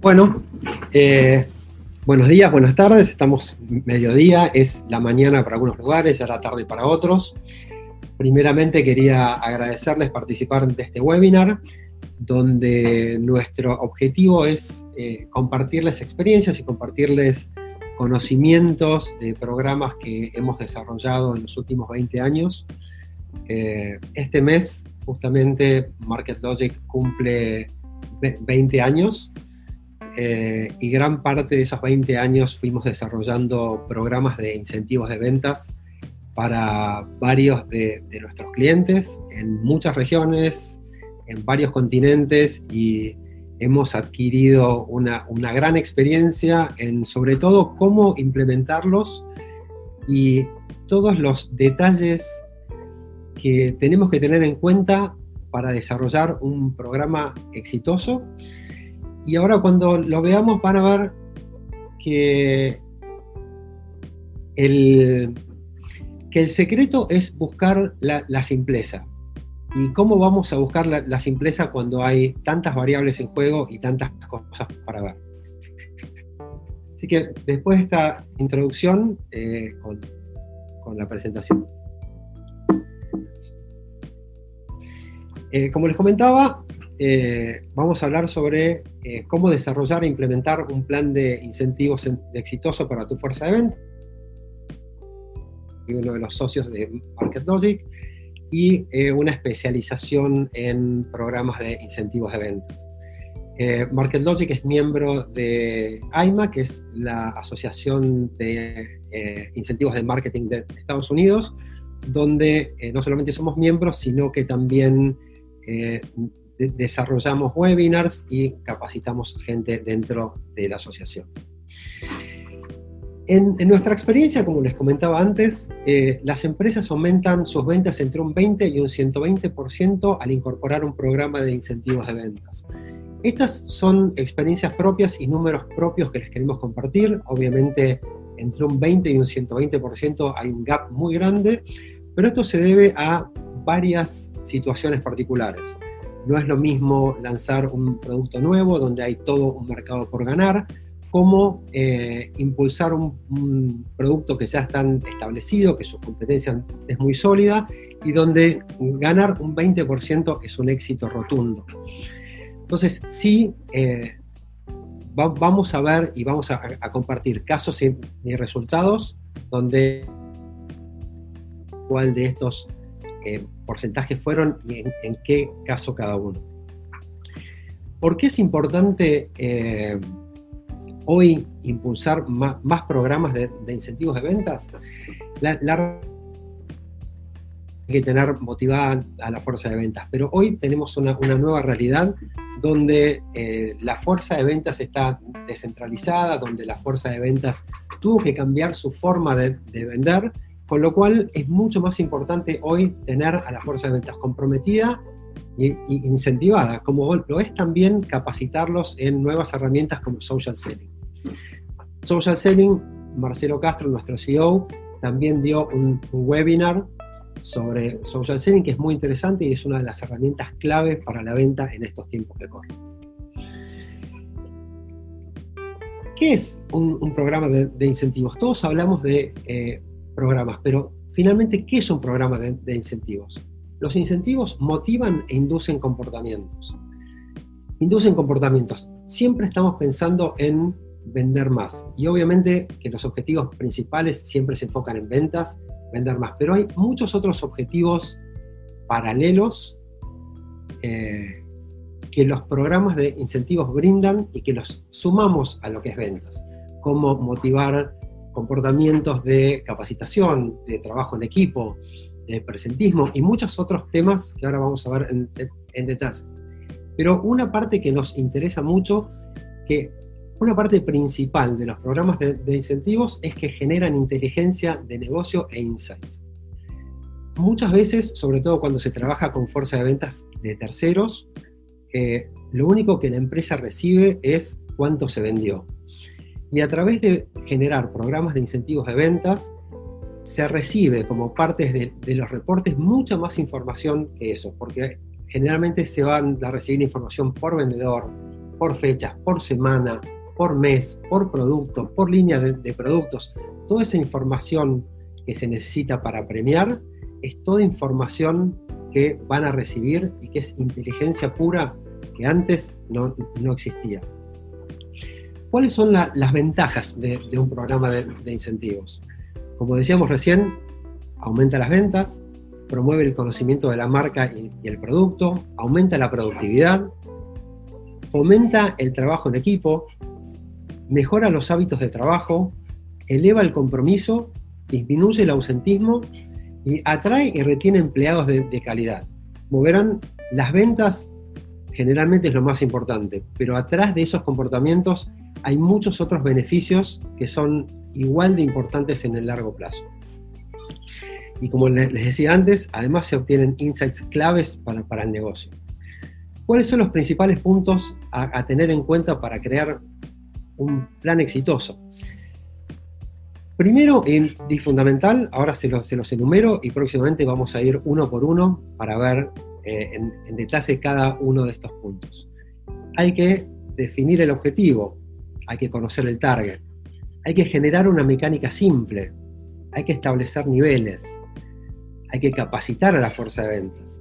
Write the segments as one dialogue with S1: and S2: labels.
S1: Bueno, eh, buenos días, buenas tardes, estamos mediodía, es la mañana para algunos lugares, ya la tarde para otros. Primeramente quería agradecerles participar de este webinar, donde nuestro objetivo es eh, compartirles experiencias y compartirles conocimientos de programas que hemos desarrollado en los últimos 20 años. Eh, este mes, justamente, Market Logic cumple 20 años eh, y gran parte de esos 20 años fuimos desarrollando programas de incentivos de ventas para varios de, nuestros clientes en muchas regiones, en varios continentes y hemos adquirido una, una, gran experiencia en sobre todo cómo implementarlos y todos los detalles que tenemos que tener en cuenta para desarrollar un programa exitoso y ahora cuando lo veamos van a ver que el, que el secreto es buscar la, simpleza. ¿Y cómo vamos a buscar la, simpleza cuando hay tantas variables en juego y tantas cosas para ver? Así que después de esta introducción, eh, con, con, la presentación. Eh, como les comentaba, eh, vamos a hablar sobre eh, cómo desarrollar e implementar un plan de incentivos exitoso para tu fuerza de venta. Y uno de los socios de Market Logic y eh, una especialización en programas de incentivos de ventas. Market Logic es miembro de AIMA, que es la Asociación de Incentivos de Marketing de Estados Unidos, donde no solamente somos miembros, sino que también desarrollamos webinars y capacitamos gente dentro de la asociación. En, nuestra experiencia, como les comentaba antes, eh, las empresas aumentan sus ventas entre un 20 y un 120% al incorporar un programa de incentivos de ventas. Estas son experiencias propias y números propios que les queremos compartir. Obviamente, entre un 20 y un 120% hay un gap muy grande, pero esto se debe a varias situaciones particulares. No es lo mismo lanzar un producto nuevo donde hay todo un mercado por ganar, como eh, impulsar un, producto que ya está establecido, que su competencia es muy sólida y donde ganar un 20% es un éxito rotundo. Entonces, sí, eh, vamos a ver y vamos a, compartir casos y, resultados donde cuál de estos eh, porcentajes fueron y en, qué caso cada uno. ¿Por qué es importante eh, hoy impulsar más, programas de, incentivos de ventas? La, hay que tener motivada a la fuerza de ventas, pero hoy tenemos una, nueva realidad donde eh, la fuerza de ventas está descentralizada, donde la fuerza de ventas tuvo que cambiar su forma de vender con lo cual es mucho más importante hoy tener a la fuerza de ventas comprometida e incentivada, como lo es también capacitarlos en nuevas herramientas como social selling. Social selling, Marcelo Castro, nuestro CEO, también dio un, webinar sobre social selling que es muy interesante y es una de las herramientas clave para la venta en estos tiempos que corren. ¿Qué es un, programa de, incentivos? Todos hablamos de eh, programas, pero finalmente, ¿qué es un programa de, incentivos? Los incentivos motivan e inducen comportamientos. Inducen comportamientos. Siempre estamos pensando en vender más. Y obviamente que los objetivos principales siempre se enfocan en ventas, vender más. Pero hay muchos otros objetivos paralelos eh, que los programas de incentivos brindan y que los sumamos a lo que es ventas. Como motivar comportamientos de capacitación, de trabajo en equipo, de presentismo y muchos otros temas que ahora vamos a ver en, detalle. Pero una parte que nos interesa mucho, que una parte principal de los programas de, incentivos es que generan inteligencia de negocio e insights. Muchas veces, sobre todo cuando se trabaja con fuerza de ventas de terceros, eh, lo único que la empresa recibe es cuánto se vendió, y a través de generar programas de incentivos de ventas, se recibe como parte de, los reportes mucha más información que eso, porque generalmente se van a recibir información por vendedor, por fechas, por semana, por mes, por producto, por línea de, de productos. Toda esa información que se necesita para premiar es toda información que van a recibir y que es inteligencia pura que antes no, existía. ¿Cuáles son las ventajas de, un programa de, incentivos? Como decíamos recién, aumenta las ventas, promueve el conocimiento de la marca y, el producto, aumenta la productividad, fomenta el trabajo en equipo, mejora los hábitos de trabajo, eleva el compromiso, disminuye el ausentismo y atrae y retiene empleados de, calidad. Como verán, las ventas generalmente es lo más importante, pero atrás de esos comportamientos hay muchos otros beneficios que son igual de importantes en el largo plazo. Y como les decía antes, además se obtienen insights claves para, el negocio. ¿Cuáles son los principales puntos a, tener en cuenta para crear un plan exitoso? Primero, en fundamental, ahora se los, enumero y próximamente vamos a ir uno por uno para ver eh, en, detalle cada uno de estos puntos. Hay que definir el objetivo, hay que conocer el target, hay que generar una mecánica simple, hay que establecer niveles, hay que capacitar a la fuerza de ventas,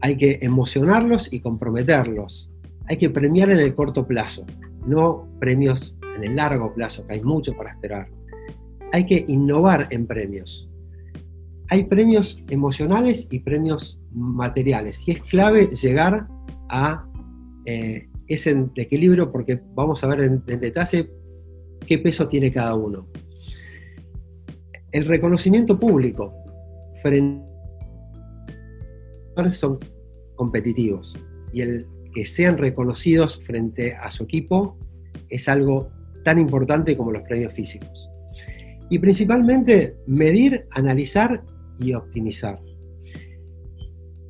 S1: hay que emocionarlos y comprometerlos, hay que premiar en el corto plazo, no premios en el largo plazo, que hay mucho para esperar hay que innovar en premios. Hay premios emocionales y premios materiales y es clave llegar a eh, ese equilibrio porque vamos a ver en, detalle qué peso tiene cada uno. El reconocimiento público frente son competitivos y el que sean reconocidos frente a su equipo es algo tan importante como los premios físicos. Y principalmente medir, analizar y optimizar.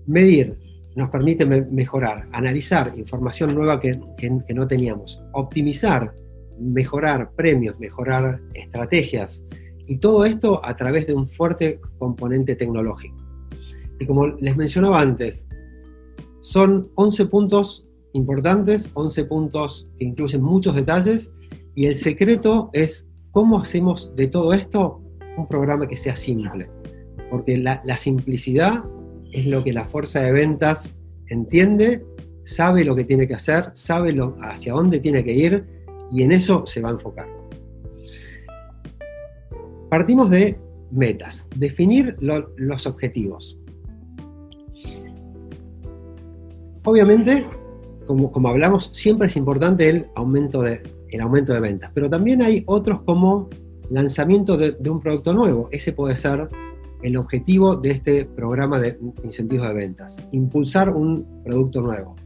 S1: Medir nos permite mejorar, analizar información nueva que, no teníamos, optimizar, mejorar premios, mejorar estrategias, y todo esto a través de un fuerte componente tecnológico. Y como les mencionaba antes, son 11 puntos importantes, 11 puntos que incluyen muchos detalles, y el secreto es ¿Cómo hacemos de todo esto un programa que sea simple? Porque la, simplicidad es lo que la fuerza de ventas entiende, sabe lo que tiene que hacer, sabe hacia dónde tiene que ir y en eso se va a enfocar. Partimos de metas, definir los objetivos. Obviamente, como, como hablamos, siempre es importante el aumento de, el aumento de ventas. Pero también hay otros como lanzamiento de, un producto nuevo. Ese puede ser el objetivo de este programa de incentivos de ventas. Impulsar un producto nuevo.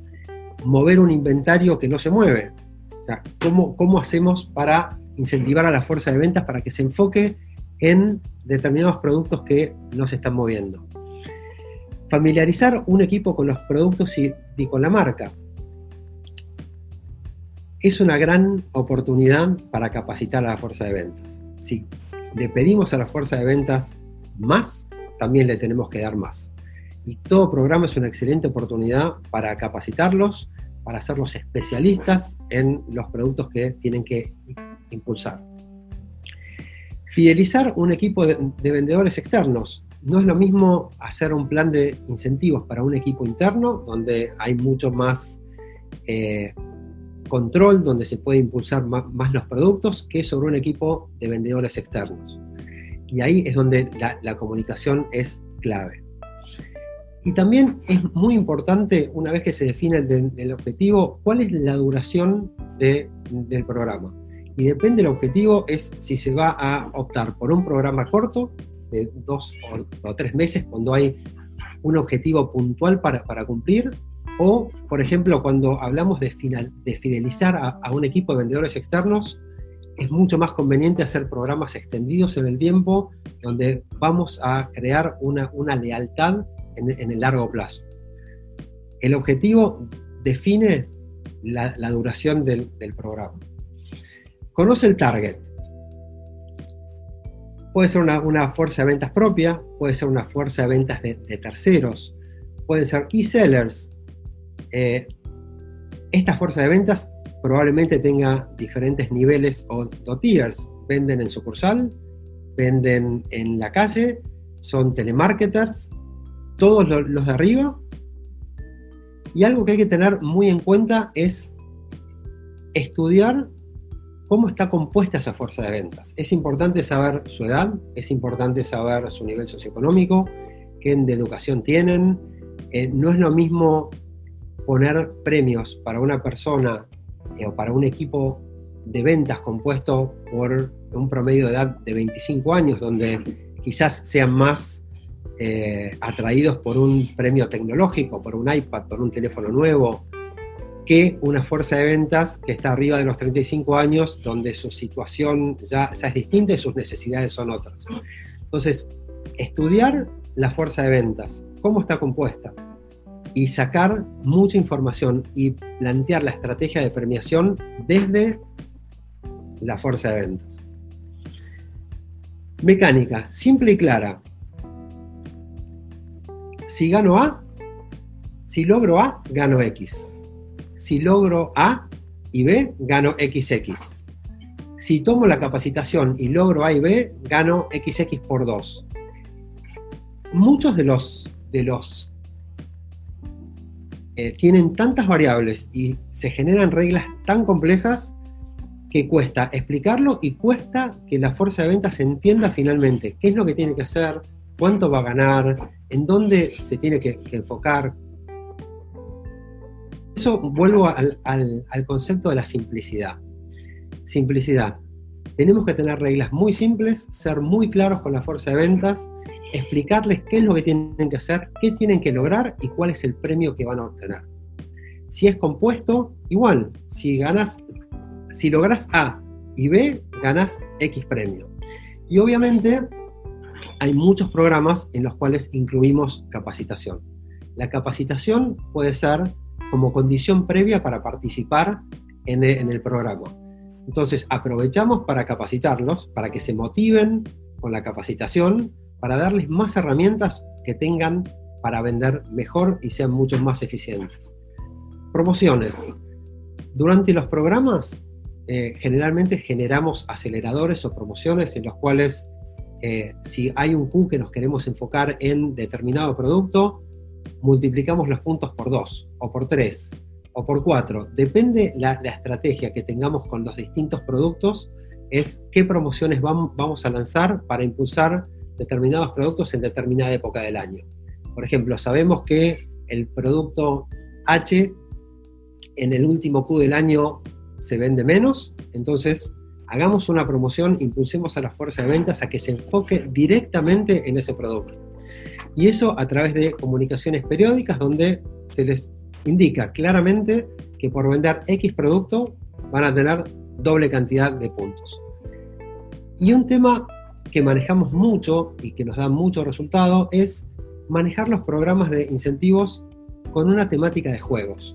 S1: Mover un inventario que no se mueve. O sea, ¿cómo, cómo hacemos para incentivar a la fuerza de ventas para que se enfoque en determinados productos que no se están moviendo? Familiarizar un equipo con los productos y con la marca es una gran oportunidad para capacitar a la fuerza de ventas. Si le pedimos a la fuerza de ventas más, también le tenemos que dar más. Y todo programa es una excelente oportunidad para capacitarlos, para hacerlos especialistas en los productos que tienen que impulsar. Fidelizar un equipo de, vendedores externos. No es lo mismo hacer un plan de incentivos para un equipo interno, donde hay mucho más eh, control donde se puede impulsar más, los productos que sobre un equipo de vendedores externos. Y ahí es donde la, comunicación es clave. Y también es muy importante, una vez que se define el, objetivo, cuál es la duración del programa. Y depende del objetivo, es si se va a optar por un programa corto, de dos o, tres meses, cuando hay un objetivo puntual para, para cumplir, o, por ejemplo, cuando hablamos de, fidelizar a, un equipo de vendedores externos, es mucho más conveniente hacer programas extendidos en el tiempo, donde vamos a crear una, lealtad en, el largo plazo. El objetivo define la, duración del, programa. Conoce el target. Puede ser una, fuerza de ventas propia, puede ser una fuerza de ventas de, de terceros, pueden ser e-sellers, eh, esta fuerza de ventas probablemente tenga diferentes niveles o, tiers. Venden en sucursal, venden en la calle, son telemarketers, todos los de arriba. Y algo que hay que tener muy en cuenta es estudiar cómo está compuesta esa fuerza de ventas. Es importante saber su edad, es importante saber su nivel socioeconómico, qué de educación tienen. Eh, no es lo mismo poner premios para una persona eh, o para un equipo de ventas compuesto por un promedio de edad de 25 años, donde quizás sean más eh, atraídos por un premio tecnológico, por un iPad, por un teléfono nuevo, que una fuerza de ventas que está arriba de los 35 años, donde su situación ya, es distinta y sus necesidades son otras. Entonces, estudiar la fuerza de ventas, cómo está compuesta, y sacar mucha información y plantear la estrategia de premiación desde la fuerza de ventas. Mecánica, simple y clara. Si gano A, si logro A, gano X si logro A y B, gano XX. Si tomo la capacitación y logro A y B, gano XX por 2. Muchos de los, de los eh, tienen tantas variables y se generan reglas tan complejas que cuesta explicarlo y cuesta que la fuerza de ventas entienda finalmente qué es lo que tiene que hacer, cuánto va a ganar, en dónde se tiene que enfocar, eso vuelvo al, concepto de la simplicidad. Simplicidad. Tenemos que tener reglas muy simples, ser muy claros con la fuerza de ventas, explicarles qué es lo que tienen que hacer, qué tienen que lograr y cuál es el premio que van a obtener. Si es compuesto, igual, si ganas, si logras A y B, ganas X premio. Y obviamente hay muchos programas en los cuales incluimos capacitación. La capacitación puede ser como condición previa para participar en el, programa. Entonces, aprovechamos para capacitarlos, para que se motiven con la capacitación, para darles más herramientas que tengan para vender mejor y sean mucho más eficientes. Promociones. Durante los programas, eh, generalmente generamos aceleradores o promociones en los cuales, eh, si hay un Q que nos queremos enfocar en determinado producto, multiplicamos los puntos por 2 o por 3 o por 4. Depende la, la estrategia que tengamos con los distintos productos, es qué promociones vamos a lanzar para impulsar determinados productos en determinada época del año. Por ejemplo, sabemos que el producto H en el último Q del año se vende menos, entonces hagamos una promoción, impulsemos a la fuerza de ventas a que se enfoque directamente en ese producto. Y eso a través de comunicaciones periódicas donde se les indica claramente que por vender X producto van a tener doble cantidad de puntos. Y un tema que manejamos mucho y que nos da mucho resultado es manejar los programas de incentivos con una temática de juegos.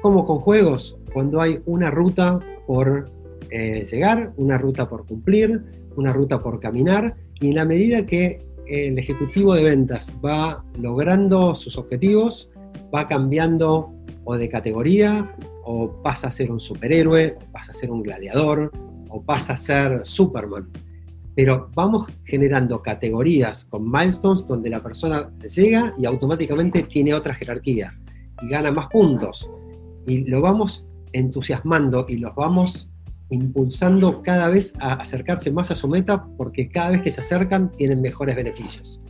S1: Como con juegos, cuando hay una ruta por eh, llegar, una ruta por cumplir, una ruta por caminar, y en la medida que el ejecutivo de ventas va logrando sus objetivos, va cambiando o de categoría, o pasa a ser un superhéroe, o pasa a ser un gladiador, o pasa a ser Superman. Pero vamos generando categorías con milestones donde la persona llega y automáticamente tiene otra jerarquía y gana más puntos. Y lo vamos entusiasmando y los vamos impulsando cada vez a acercarse más a su meta porque cada vez que se acercan tienen mejores beneficios.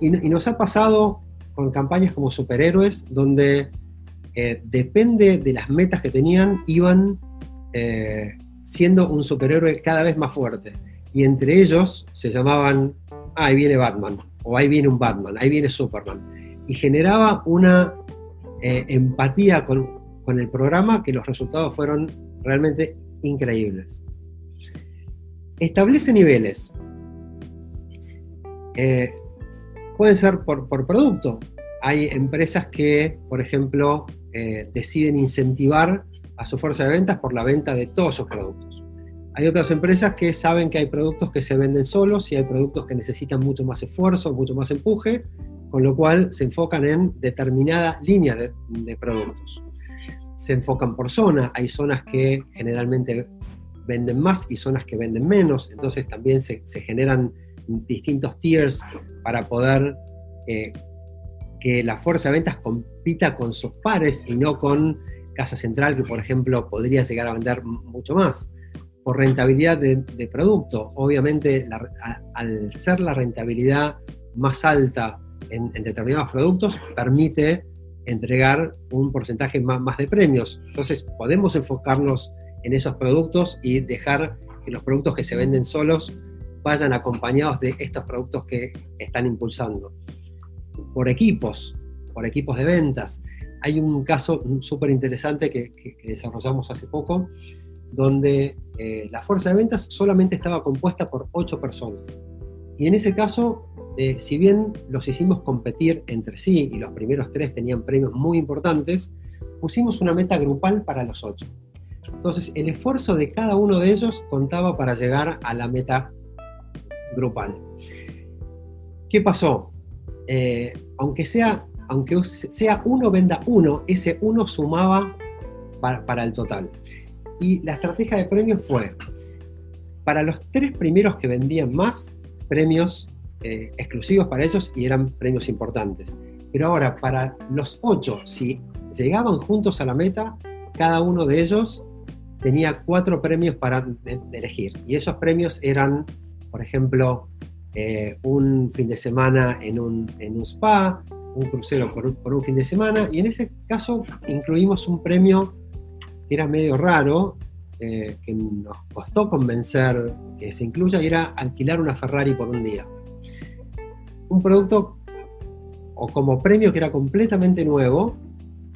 S1: Y, nos ha pasado con campañas como superhéroes, donde eh, depende de las metas que tenían, iban eh, siendo un superhéroe cada vez más fuerte. Y entre ellos se llamaban, ah, ahí viene Batman, o ahí viene un Batman, ahí viene Superman. Y generaba una eh, empatía con, con el programa que los resultados fueron realmente increíbles. Establece niveles. Eh, pueden ser por, producto. Hay empresas que, por ejemplo, eh, deciden incentivar a su fuerza de ventas por la venta de todos sus productos. Hay otras empresas que saben que hay productos que se venden solos y hay productos que necesitan mucho más esfuerzo, mucho más empuje, con lo cual se enfocan en determinada línea de productos. se enfocan por zona. Hay zonas que generalmente venden más y zonas que venden menos. Entonces también se, generan distintos tiers para poder eh, que la fuerza de ventas compita con sus pares y no con Casa Central, que por ejemplo podría llegar a vender mucho más. Por rentabilidad de, producto. Obviamente, al ser la rentabilidad más alta en, determinados productos, permite entregar un porcentaje más, más de premios. Entonces, podemos enfocarnos en esos productos y dejar que los productos que se venden solos vayan acompañados de estos productos que están impulsando. Por equipos, por equipos de ventas. Hay un caso súper interesante que, desarrollamos hace poco, donde eh, la fuerza de ventas solamente estaba compuesta por ocho personas. Y en ese caso, eh, si bien los hicimos competir entre sí y los primeros tres tenían premios muy importantes, pusimos una meta grupal para los ocho. Entonces, el esfuerzo de cada uno de ellos contaba para llegar a la meta grupal. ¿Qué pasó? Eh, aunque sea aunque sea uno venda uno, ese uno sumaba para, el total. Y la estrategia de premios fue, para los tres primeros que vendían más, premios eh, exclusivos para ellos y eran premios importantes. Pero ahora, para los ocho, si llegaban juntos a la meta, cada uno de ellos tenía cuatro premios para elegir. Y esos premios eran, por ejemplo, eh, un fin de semana en un, spa, un crucero por, un fin de semana y en ese caso incluimos un premio era medio raro, eh, que nos costó convencer que se incluya y era alquilar una Ferrari por un día. Un producto o como premio que era completamente nuevo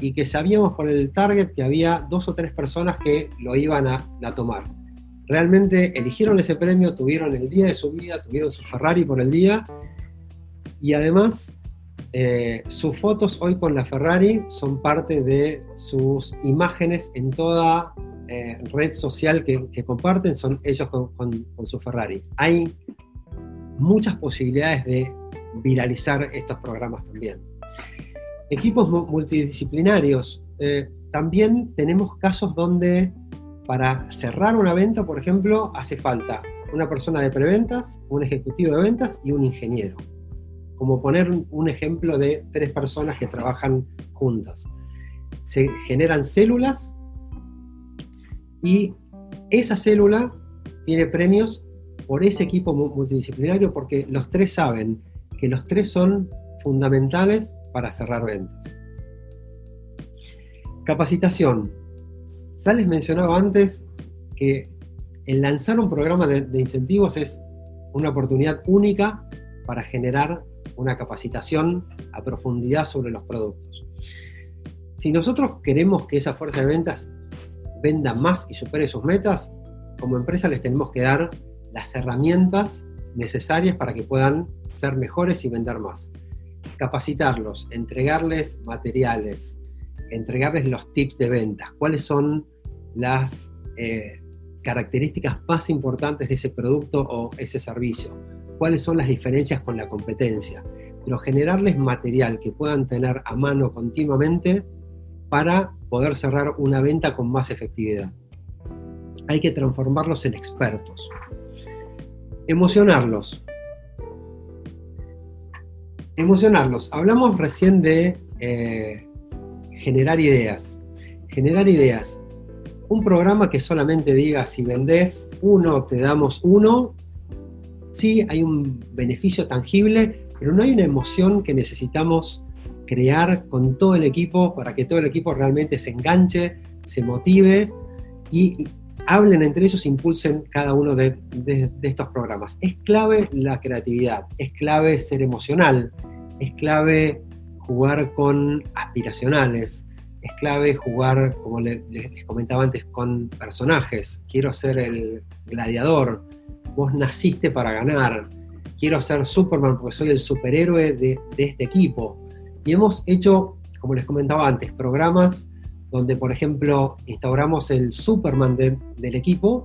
S1: y que sabíamos por el target que había dos o tres personas que lo iban a, a tomar. Realmente eligieron ese premio, tuvieron el día de su vida, tuvieron su Ferrari por el día y además eh, sus fotos hoy con la Ferrari son parte de sus imágenes en toda eh, red social que, comparten, son ellos con, su Ferrari. Hay muchas posibilidades de viralizar estos programas también. Equipos multidisciplinarios. Eh, también tenemos casos donde para cerrar una venta, por ejemplo, hace falta una persona de preventas, un ejecutivo de ventas y un ingeniero como poner un ejemplo de tres personas que trabajan juntas. Se generan células y esa célula tiene premios por ese equipo multidisciplinario porque los tres saben que los tres son fundamentales para cerrar ventas. Capacitación. Sales mencionaba antes que el lanzar un programa de, de incentivos es una oportunidad única para generar una capacitación a profundidad sobre los productos. Si nosotros queremos que esa fuerza de ventas venda más y supere sus metas, como empresa les tenemos que dar las herramientas necesarias para que puedan ser mejores y vender más. Capacitarlos, entregarles materiales, entregarles los tips de ventas, cuáles son las eh, características más importantes de ese producto o ese servicio cuáles son las diferencias con la competencia, pero generarles material que puedan tener a mano continuamente para poder cerrar una venta con más efectividad. Hay que transformarlos en expertos. Emocionarlos. Emocionarlos. Hablamos recién de eh, generar ideas. Generar ideas. Un programa que solamente diga si vendés uno, te damos uno, sí hay un beneficio tangible, pero no hay una emoción que necesitamos crear con todo el equipo para que todo el equipo realmente se enganche, se motive y, hablen entre ellos, impulsen cada uno de, estos programas. Es clave la creatividad, es clave ser emocional, es clave jugar con aspiracionales, es clave jugar, como les comentaba antes, con personajes. Quiero ser el gladiador, vos naciste para ganar, quiero ser Superman porque soy el superhéroe de, este equipo. Y hemos hecho, como les comentaba antes, programas donde, por ejemplo, instauramos el Superman del equipo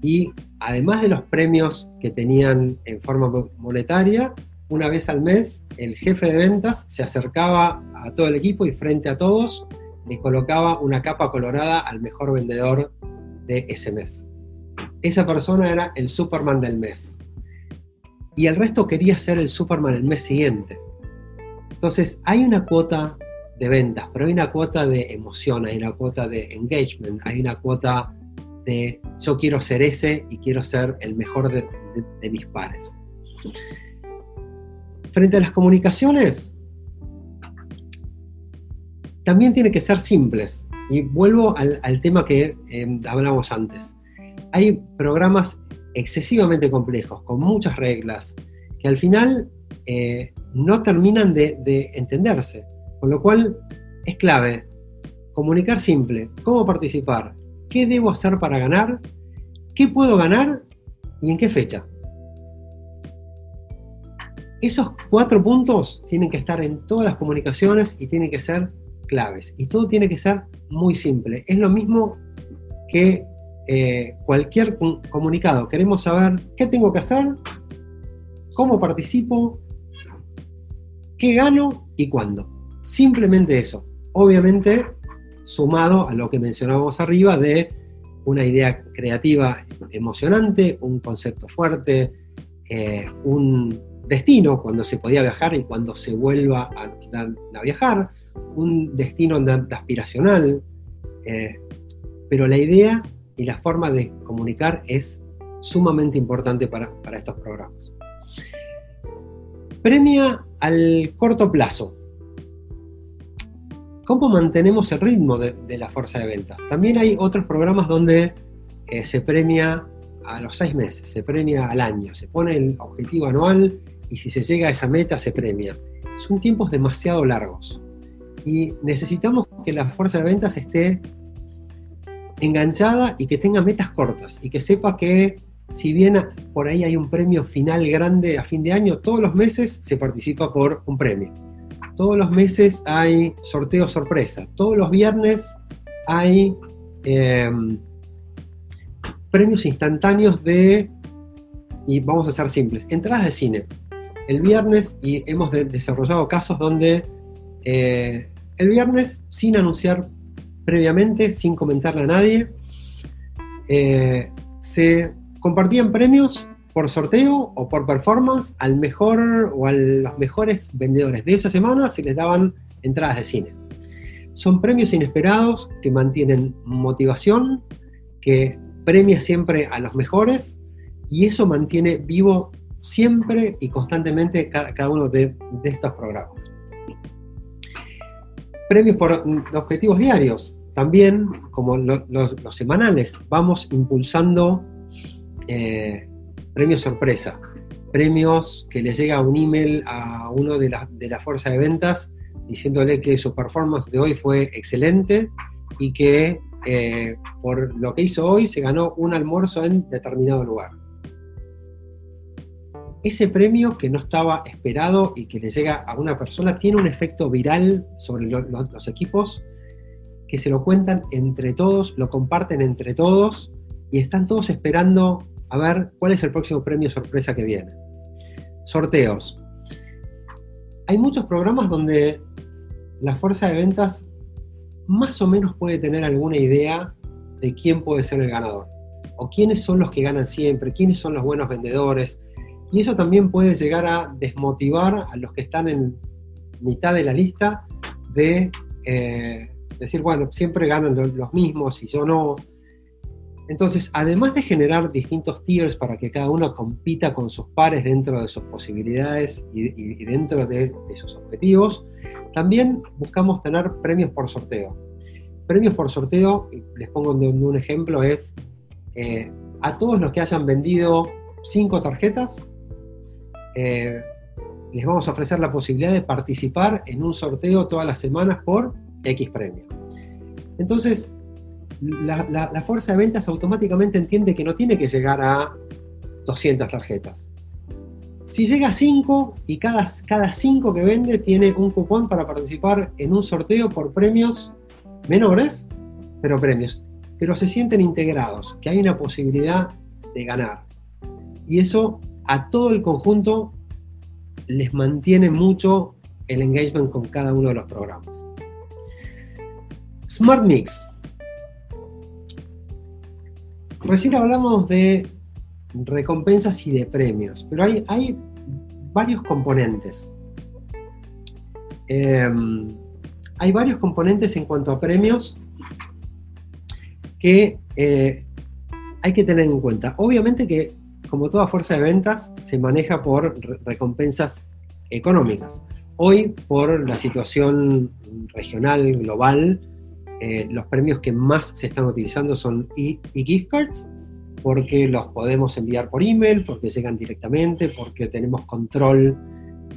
S1: y además de los premios que tenían en forma monetaria, una vez al mes el jefe de ventas se acercaba a todo el equipo y frente a todos le colocaba una capa colorada al mejor vendedor de ese mes. Esa persona era el Superman del mes. Y el resto quería ser el Superman el mes siguiente. Entonces, hay una cuota de ventas, pero hay una cuota de emoción, hay una cuota de engagement, hay una cuota de yo quiero ser ese y quiero ser el mejor de, mis pares. Frente a las comunicaciones, también tiene que ser simples. Y vuelvo al, tema que eh, hablamos antes. Hay programas excesivamente complejos, con muchas reglas, que al final eh, no terminan de, de, entenderse. Con lo cual es clave comunicar simple, cómo participar, qué debo hacer para ganar, qué puedo ganar y en qué fecha. Esos cuatro puntos tienen que estar en todas las comunicaciones y tienen que ser claves. Y todo tiene que ser muy simple. Es lo mismo que eh, cualquier comunicado. Queremos saber qué tengo que hacer, cómo participo, qué gano y cuándo. Simplemente eso. Obviamente sumado a lo que mencionábamos arriba de una idea creativa emocionante, un concepto fuerte, eh, un destino cuando se podía viajar y cuando se vuelva a viajar, un destino aspiracional, eh, pero la idea y la forma de comunicar es sumamente importante para, estos programas. Premia al corto plazo. ¿Cómo mantenemos el ritmo de, la fuerza de ventas? También hay otros programas donde eh, se premia a los seis meses, se premia al año, se pone el objetivo anual y si se llega a esa meta se premia. Son tiempos demasiado largos y necesitamos que la fuerza de ventas esté enganchada y que tenga metas cortas y que sepa que si bien por ahí hay un premio final grande a fin de año, todos los meses se participa por un premio. Todos los meses hay sorteo sorpresa. Todos los viernes hay em, premios instantáneos de, y vamos a ser simples, entradas de cine. El viernes y hemos desarrollado casos donde eh, el viernes, sin anunciar previamente, sin comentarle a nadie, eh, se compartían premios por sorteo o por performance al mejor o a los mejores vendedores de esa semana se les daban entradas de cine. Son premios inesperados que mantienen motivación, que premia siempre a los mejores y eso mantiene vivo siempre y constantemente cada, uno de estos programas premios por objetivos diarios. También, como los semanales, vamos impulsando eh, premios sorpresa, premios que le llega un email a uno de la, de la fuerza de ventas diciéndole que su performance de hoy fue excelente y que eh, por lo que hizo hoy se ganó un almuerzo en determinado lugar. Ese premio que no estaba esperado y que le llega a una persona tiene un efecto viral sobre los equipos que se lo cuentan entre todos, lo comparten entre todos y están todos esperando a ver cuál es el próximo premio sorpresa que viene. Sorteos. Hay muchos programas donde la fuerza de ventas más o menos puede tener alguna idea de quién puede ser el ganador, o quiénes son los que ganan siempre, quiénes son los buenos vendedores, y eso también puede llegar a desmotivar a los que están en mitad de la lista de eh, decir, bueno, siempre ganan los, mismos y yo no. Entonces, además de generar distintos tiers para que cada uno compita con sus pares dentro de sus posibilidades y, dentro de, sus objetivos, también buscamos tener premios por sorteo. Premios por sorteo, les pongo un, ejemplo, es eh, a todos los que hayan vendido cinco tarjetas, eh, les vamos a ofrecer la posibilidad de participar en un sorteo todas las semanas por X premio. Entonces, la, fuerza de ventas automáticamente entiende que no tiene que llegar a 200 tarjetas. Si llega a 5 y cada, cada 5 que vende tiene un cupón para participar en un sorteo por premios menores, pero premios, pero se sienten integrados, que hay una posibilidad de ganar. Y eso a todo el conjunto les mantiene mucho el engagement con cada uno de los programas. Smart Mix. Recién hablamos de recompensas y de premios, pero hay, varios componentes. Em, hay varios componentes en cuanto a premios que eh, hay que tener en cuenta. Obviamente que, como toda fuerza de ventas, se maneja por recompensas económicas. Hoy, por la situación regional, global, eh, los premios que más se están utilizando son e-gift cards, porque los podemos enviar por email, porque llegan directamente, porque tenemos control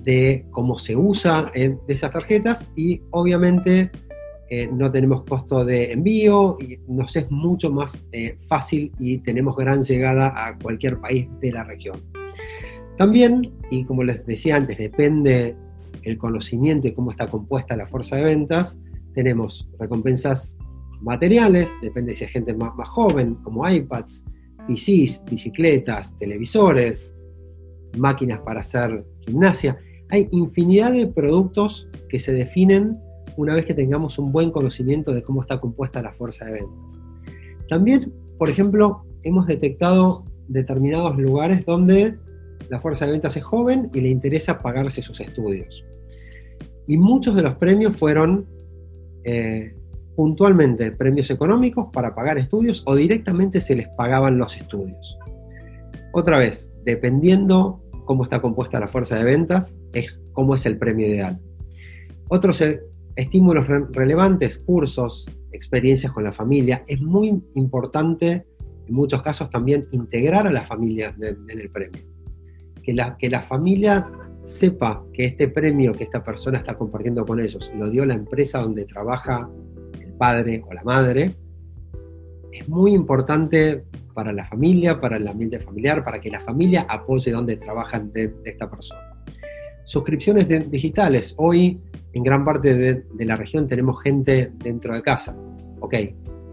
S1: de cómo se usa de esas tarjetas y obviamente eh, no tenemos costo de envío y nos es mucho más eh, fácil y tenemos gran llegada a cualquier país de la región. También, y como les decía antes, depende el conocimiento y cómo está compuesta la fuerza de ventas, tenemos recompensas materiales, depende si hay gente más, más joven, como iPads, PCs, bicicletas, televisores, máquinas para hacer gimnasia. Hay infinidad de productos que se definen una vez que tengamos un buen conocimiento de cómo está compuesta la fuerza de ventas. También, por ejemplo, hemos detectado determinados lugares donde la fuerza de ventas es joven y le interesa pagarse sus estudios. Y muchos de los premios fueron eh, puntualmente premios económicos para pagar estudios o directamente se les pagaban los estudios. Otra vez, dependiendo cómo está compuesta la fuerza de ventas, es cómo es el premio ideal. Otros eh, estímulos relevantes, cursos, experiencias con la familia, es muy importante en muchos casos también integrar a la familia en el premio. Que que la familia sepa que este premio que esta persona está compartiendo con ellos lo dio la empresa donde trabaja el padre o la madre, es muy importante para la familia, para el ambiente familiar, para que la familia apoye donde trabajan de, esta persona. Suscripciones digitales. Hoy en gran parte de, de, la región tenemos gente dentro de casa. Ok,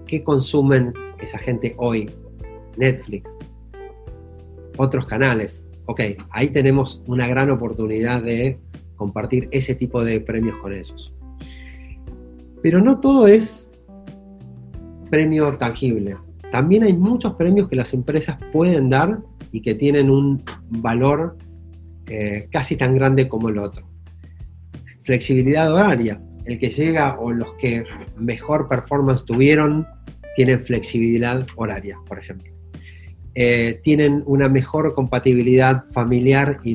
S1: ¿qué consumen esa gente hoy? Netflix, otros canales, ok, ahí tenemos una gran oportunidad de compartir ese tipo de premios con ellos. Pero no todo es premio tangible. También hay muchos premios que las empresas pueden dar y que tienen un valor eh, casi tan grande como el otro. Flexibilidad horaria. El que llega o los que mejor performance tuvieron tienen flexibilidad horaria, por ejemplo. Eh, tienen una mejor compatibilidad familiar y,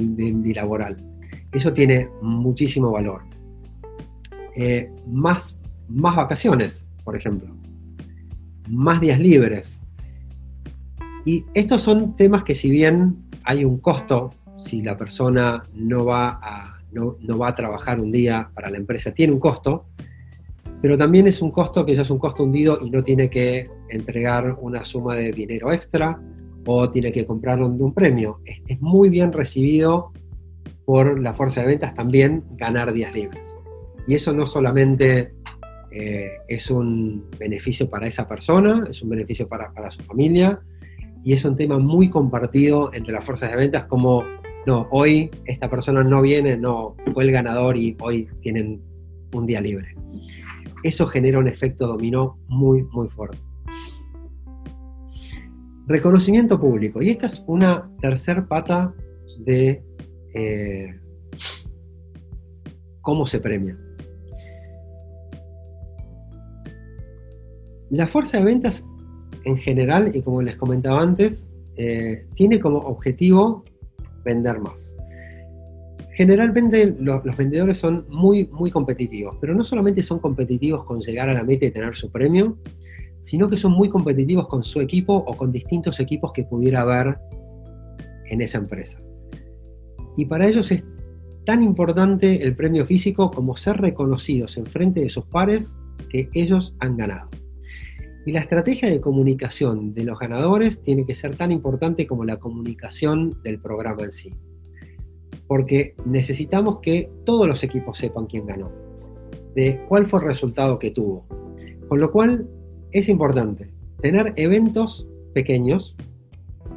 S1: laboral. Eso tiene muchísimo valor. Eh, más, más vacaciones, por ejemplo. Más días libres. Y estos son temas que si bien hay un costo, si la persona no va no, no va a trabajar un día para la empresa, tiene un costo, pero también es un costo que ya es un costo hundido y no tiene que entregar una suma de dinero extra o tiene que comprar un, premio. Es, muy bien recibido por la fuerza de ventas también ganar días libres. Y eso no solamente eh, es un beneficio para esa persona, es un beneficio para, para, su familia y es un tema muy compartido entre las fuerzas de ventas como, no, hoy esta persona no viene, no, fue el ganador y hoy tienen un día libre. Eso genera un efecto dominó muy, muy fuerte. Reconocimiento público. Y esta es una tercer pata de eh, cómo se premia. La fuerza de ventas en general, y como les comentaba antes, eh, tiene como objetivo vender más. Generalmente los, vendedores son muy, muy competitivos, pero no solamente son competitivos con llegar a la meta y tener su premio, sino que son muy competitivos con su equipo o con distintos equipos que pudiera haber en esa empresa. Y para ellos es tan importante el premio físico como ser reconocidos en frente de sus pares que ellos han ganado. Y la estrategia de comunicación de los ganadores tiene que ser tan importante como la comunicación del programa en sí. Porque necesitamos que todos los equipos sepan quién ganó, de cuál fue el resultado que tuvo. Con lo cual, es importante tener eventos pequeños,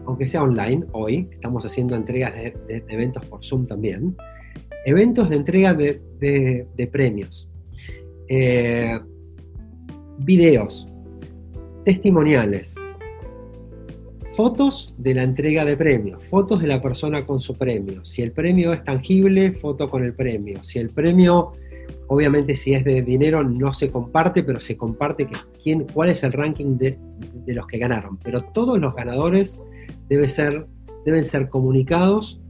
S1: aunque sea online hoy, estamos haciendo entregas de, eventos por Zoom también, eventos de entrega de, premios. Eh, videos, testimoniales, fotos de la entrega de premios, fotos de la persona con su premio. Si el premio es tangible, foto con el premio. Si el premio, obviamente si es de dinero, no se comparte, pero se comparte quién, cuál es el ranking de, los que ganaron. Pero todos los ganadores deben ser, deben ser comunicados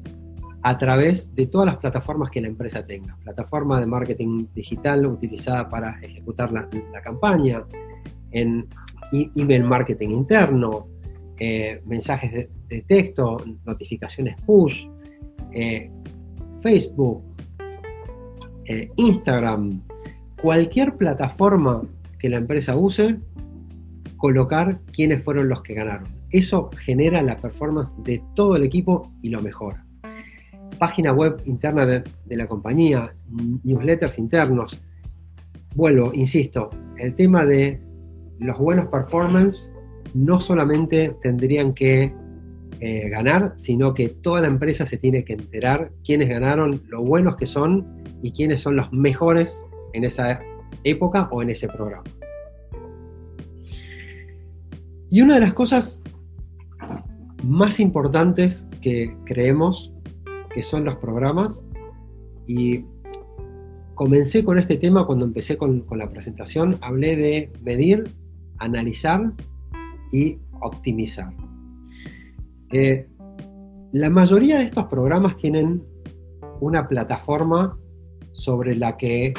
S1: a través de todas las plataformas que la empresa tenga. Plataforma de marketing digital utilizada para ejecutar la, campaña, en email marketing interno, eh, mensajes de, texto, notificaciones push, eh, Facebook, eh, Instagram, cualquier plataforma que la empresa use, colocar quiénes fueron los que ganaron. Eso genera la performance de todo el equipo y lo mejora. Página web interna de, la compañía, newsletters internos. Vuelvo, insisto, el tema de los buenos performance no solamente tendrían que eh, ganar, sino que toda la empresa se tiene que enterar quiénes ganaron, lo buenos que son y quiénes son los mejores en esa época o en ese programa. Y una de las cosas más importantes que creemos que son los programas, y comencé con este tema cuando empecé con, la presentación, hablé de medir, analizar y optimizar. Eh, la mayoría de estos programas tienen una plataforma sobre la que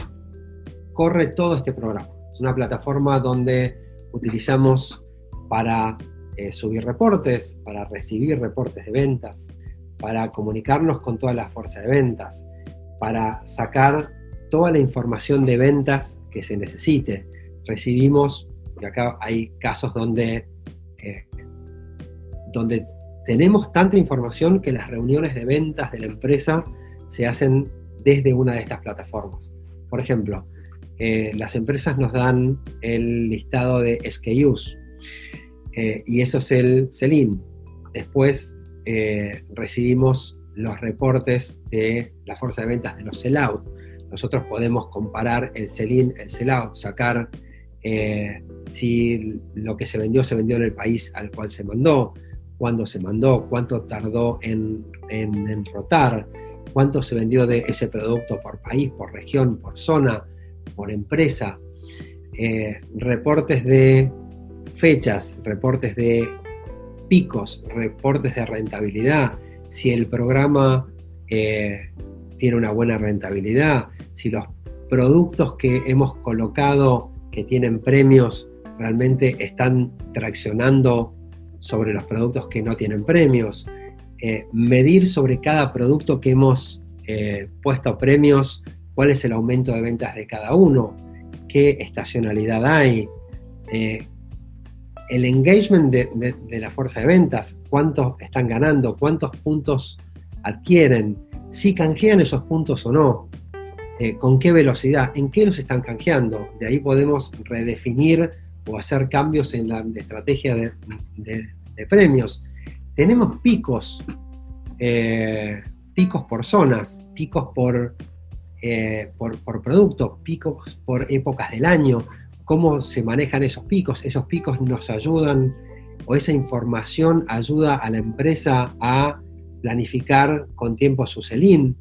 S1: corre todo este programa. Es una plataforma donde utilizamos para eh, subir reportes, para recibir reportes de ventas, para comunicarnos con toda la fuerza de ventas, para sacar toda la información de ventas que se necesite. Recibimos, y acá hay casos donde eh, donde tenemos tanta información que las reuniones de ventas de la empresa se hacen desde una de estas plataformas. Por ejemplo, eh, las empresas nos dan el listado de SKUs eh, y eso es el Selin. Después recibimos los reportes de la fuerza de ventas de los sellout. Nosotros podemos comparar el Selin, el sellout, sacar eh, si lo que se vendió se vendió en el país al cual se mandó, cuándo se mandó, cuánto tardó en, rotar, cuánto se vendió de ese producto por país, por región, por zona, por empresa, eh, reportes de fechas, reportes de picos, reportes de rentabilidad, si el programa eh, tiene una buena rentabilidad, si los productos que hemos colocado que tienen premios realmente están traccionando sobre los productos que no tienen premios, eh, medir sobre cada producto que hemos eh, puesto premios, cuál es el aumento de ventas de cada uno, qué estacionalidad hay, eh, el engagement de, la fuerza de ventas, cuántos están ganando, cuántos puntos adquieren, si canjean esos puntos o no, con qué velocidad, en qué los están canjeando. De ahí podemos redefinir o hacer cambios en la estrategia de, premios. Tenemos picos, eh, picos por zonas, picos por, eh, por, por producto, picos por épocas del año, cómo se manejan esos picos. Esos picos nos ayudan o esa información ayuda a la empresa a planificar con tiempo su CELIN.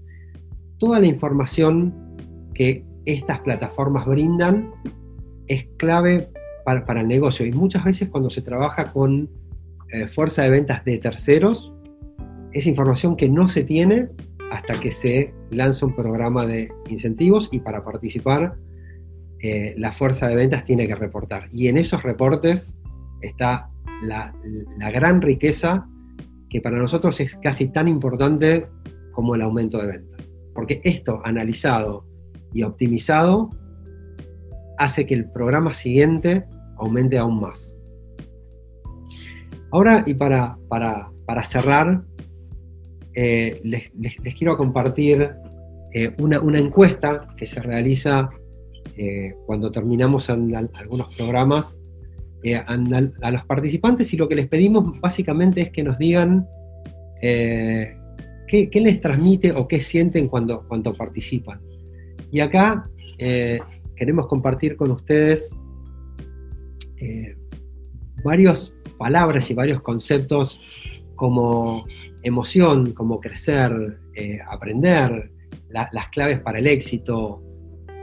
S1: Toda la información que estas plataformas brindan es clave para, el negocio. Y muchas veces cuando se trabaja con eh, fuerza de ventas de terceros, es información que no se tiene hasta que se lanza un programa de incentivos y para participar eh, la fuerza de ventas tiene que reportar. Y en esos reportes está la, la, gran riqueza que para nosotros es casi tan importante como el aumento de ventas. Porque esto analizado y optimizado hace que el programa siguiente aumente aún más. Ahora, y para, para, cerrar, eh, les, quiero compartir eh, una, encuesta que se realiza eh, cuando terminamos algunos programas a, los participantes y lo que les pedimos básicamente es que nos digan qué, qué, les transmite o qué sienten cuando, cuando participan. Y acá queremos compartir con ustedes varias palabras y varios conceptos como emoción, como crecer, eh, aprender, las claves para el éxito,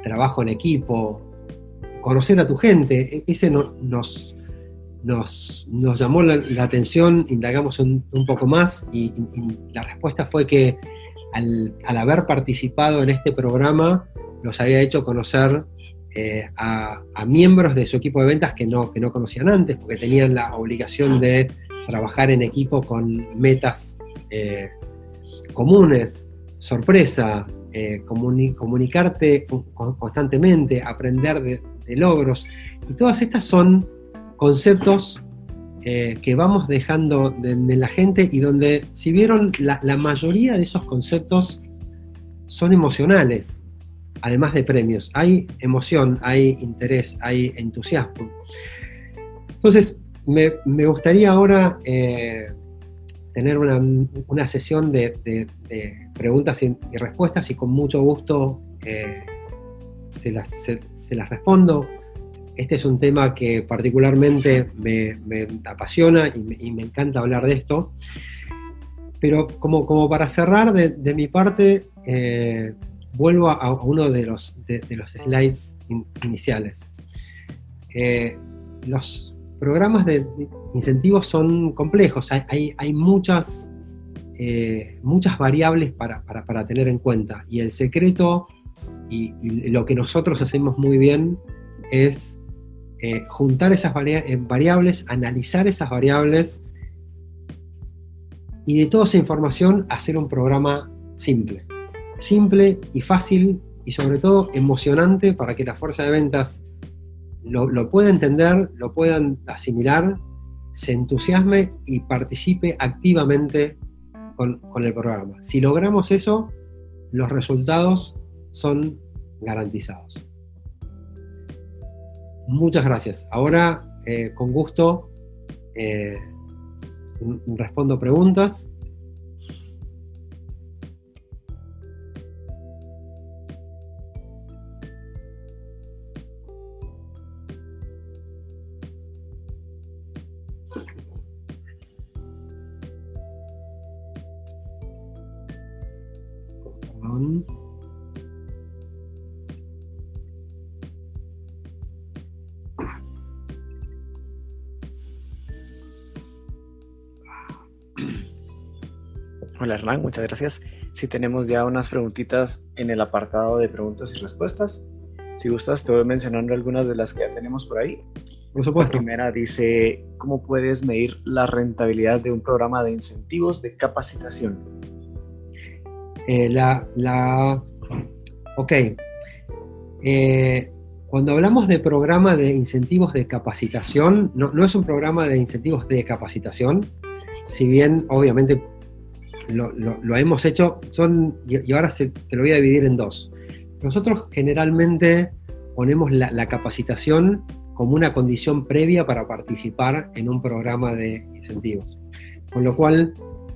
S1: trabajo en equipo, conocer a tu gente. E-, ese nos, nos, llamó la, atención, indagamos un, poco más y, la respuesta fue que al, haber participado en este programa los había hecho conocer eh, a, miembros de su equipo de ventas que no, que no conocían antes, porque tenían la obligación de trabajar en equipo con metas eh, comunes, sorpresa, eh, comunicarte constantemente, aprender de, logros. Y todas estas son conceptos que vamos dejando en la gente y donde, si vieron, la, mayoría de esos conceptos son emocionales, además de premios. Hay emoción, hay interés, hay entusiasmo. Entonces, me, gustaría ahora eh, tener una, sesión de, preguntas y, respuestas y con mucho gusto eh, se, las, respondo. Este es un tema que particularmente me, apasiona y me, encanta hablar de esto. Pero como, como para cerrar de, mi parte, eh, vuelvo a, uno de los, los slides iniciales. Eh, los, programas de, incentivos son complejos, hay, hay, muchas, eh, muchas variables para, tener en cuenta y el secreto y, lo que nosotros hacemos muy bien es eh, juntar esas variables, analizar esas variables y de toda esa información hacer un programa simple. Simple y fácil y sobre todo emocionante para que la fuerza de ventas lo, pueda entender, lo puedan asimilar, se entusiasme y participe activamente con, el programa. Si logramos eso, los resultados son garantizados. Muchas gracias. Ahora, eh, con gusto, eh, respondo preguntas.
S2: Hola Hernán, muchas gracias. Si tenemos ya unas preguntitas en el apartado de preguntas y respuestas. Si gustas, te voy mencionando algunas de las que ya tenemos por ahí.
S1: Por supuesto.
S2: La primera dice, ¿cómo puedes medir la rentabilidad de un programa de incentivos de capacitación?
S1: Eh, la, la, ok. Eh, cuando hablamos de programa de incentivos de capacitación, no, no, es un programa de incentivos de capacitación, si bien obviamente lo, hemos hecho, son, y, ahora te lo voy a dividir en dos. Nosotros generalmente ponemos la, capacitación como una condición previa para participar en un programa de incentivos. Con lo cual,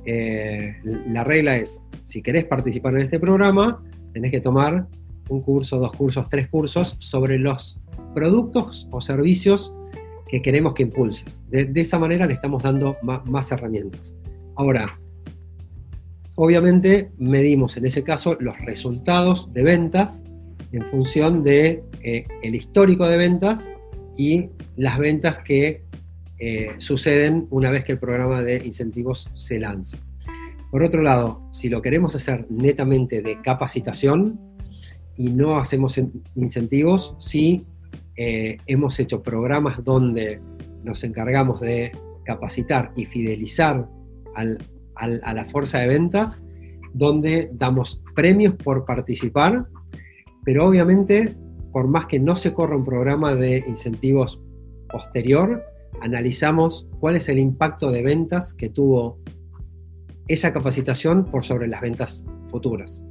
S1: eh, la regla es, si querés participar en este programa, tenés que tomar un curso, dos cursos, tres cursos sobre los productos o servicios que queremos que impulses. De, esa manera le estamos dando más herramientas. Ahora, Obviamente medimos en ese caso los resultados de ventas en función de eh, el histórico de ventas y las ventas que eh, suceden una vez que el programa de incentivos se lanza. Por otro lado, si lo queremos hacer netamente de capacitación y no hacemos incentivos, sí eh, hemos hecho programas donde nos encargamos de capacitar y fidelizar a la fuerza de ventas, donde damos premios por participar, pero obviamente, por más que no se corra un programa de incentivos posterior, analizamos cuál es el impacto de ventas que tuvo esa capacitación por sobre las ventas futuras.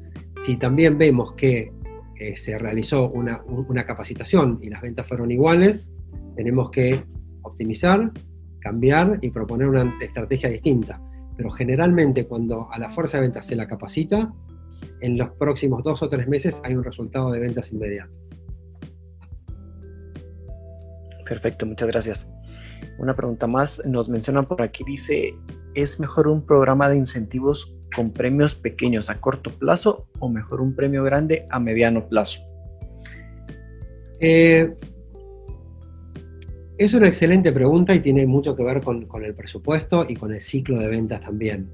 S1: Si también vemos que eh, se realizó una, una capacitación y las ventas fueron iguales, tenemos que optimizar, cambiar y proponer una estrategia distinta pero generalmente cuando a la fuerza de ventas se la capacita, en los próximos dos o tres meses hay un resultado de ventas inmediato.
S2: Perfecto, muchas gracias. Una pregunta más, nos mencionan por aquí, dice, ¿es mejor un programa de incentivos con premios pequeños a corto plazo o mejor un premio grande a mediano plazo?
S1: Eh, es una excelente pregunta y tiene mucho que ver con, el presupuesto y con el ciclo de ventas también.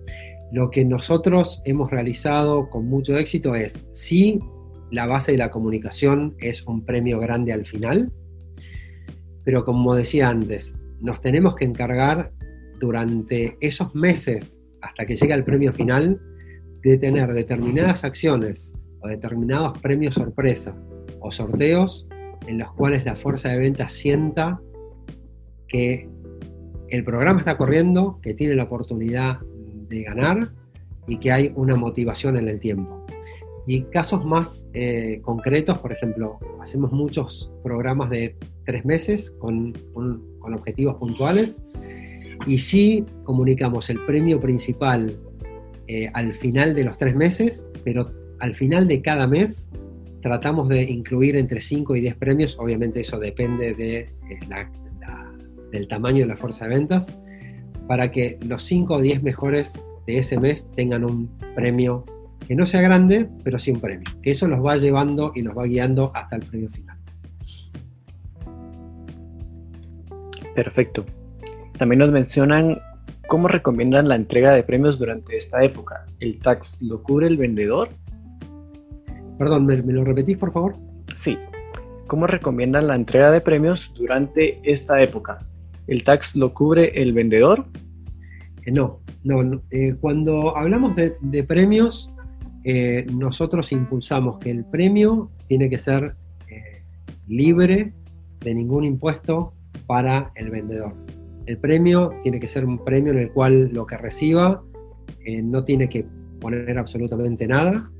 S1: Lo que nosotros hemos realizado con mucho éxito es, si la base de la comunicación es un premio grande al final, pero como decía antes, nos tenemos que encargar durante esos meses hasta que llegue el premio final de tener determinadas acciones o determinados premios sorpresa o sorteos en los cuales la fuerza de ventas sienta que el programa está corriendo, que tiene la oportunidad de ganar y que hay una motivación en el tiempo. Y casos más eh, concretos, por ejemplo, hacemos muchos programas de tres meses con, objetivos puntuales y sí comunicamos el premio principal eh, al final de los tres meses, pero al final de cada mes tratamos de incluir entre 5 y 10 premios, obviamente eso depende de eh, del tamaño de la fuerza de ventas, para que los 5 o 10 mejores de ese mes tengan un premio que no sea grande, pero sí un premio. Que eso los va llevando y nos va guiando hasta el premio final.
S2: Perfecto. También nos mencionan cómo recomiendan la entrega de premios durante esta época. ¿El tax lo cubre el vendedor?
S1: Perdón, ¿me, me lo repetís por favor?
S2: Sí. ¿Cómo recomiendan la entrega de premios durante esta época? ¿El tax lo cubre el vendedor?
S1: Eh, no, no. Eh, cuando hablamos de, premios, eh, nosotros impulsamos que el premio tiene que ser libre de ningún impuesto para el vendedor. El premio tiene que ser un premio en el cual lo que reciba no tiene que poner absolutamente nada,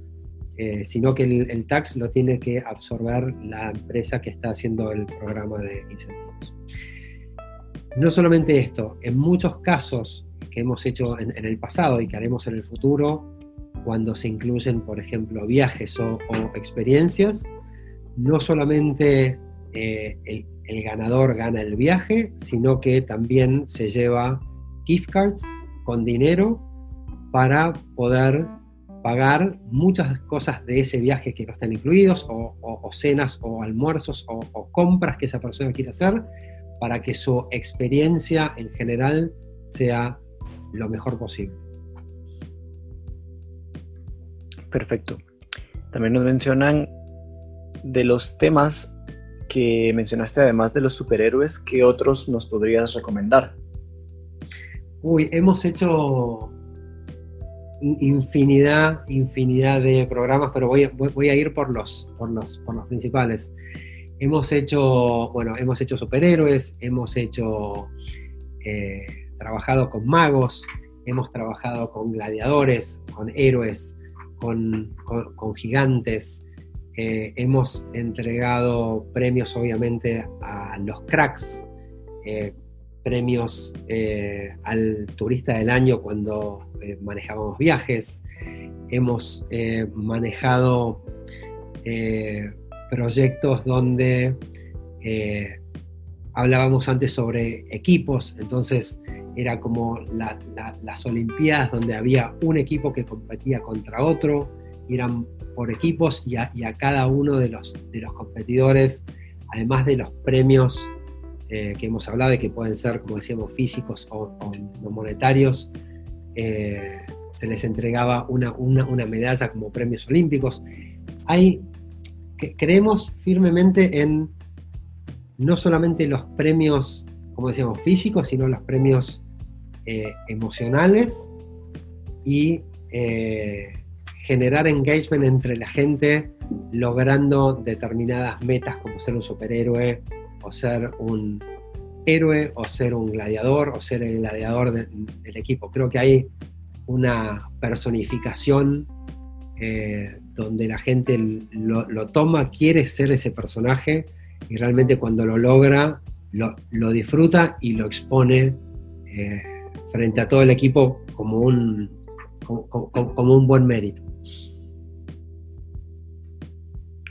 S1: sino que el, el, tax lo tiene que absorber la empresa que está haciendo el programa de incentivos. No solamente esto, en muchos casos que hemos hecho en, el pasado y que haremos en el futuro, cuando se incluyen, por ejemplo, viajes o, experiencias, no solamente eh, el, el, ganador gana el viaje, sino que también se lleva gift cards con dinero para poder pagar muchas cosas de ese viaje que no están incluidos, o, cenas o almuerzos o, compras que esa persona quiere hacer, para que su experiencia en general sea lo mejor posible.
S2: Perfecto. También nos mencionan de los temas que mencionaste, además de los superhéroes, ¿qué otros nos podrías recomendar?
S1: Uy, hemos hecho infinidad, infinidad de programas, pero voy, a ir por los, por los, por los principales. Hemos hecho, bueno, hemos hecho superhéroes, hemos hecho, eh, trabajado con magos, hemos trabajado con gladiadores, con héroes, con, gigantes, eh, hemos entregado premios obviamente a los cracks, eh, premios al turista del año cuando manejábamos viajes, hemos manejado proyectos donde eh, hablábamos antes sobre equipos, entonces era como las Olimpiadas donde había un equipo que competía contra otro, eran por equipos y a, cada uno de los, de los competidores, además de los premios eh, que hemos hablado de que pueden ser, como decíamos, físicos o, monetarios, eh, se les entregaba una, una, una medalla como premios olímpicos. Hay creemos firmemente en no solamente los premios, como decíamos, físicos, sino los premios eh, emocionales y generar engagement entre la gente logrando determinadas metas como ser un superhéroe o ser un héroe o ser un gladiador o ser el gladiador del equipo. Creo que hay una personificación eh, donde la gente lo, toma, quiere ser ese personaje y realmente cuando lo logra, lo, disfruta y lo expone eh, frente a todo el equipo como un, como, un buen mérito.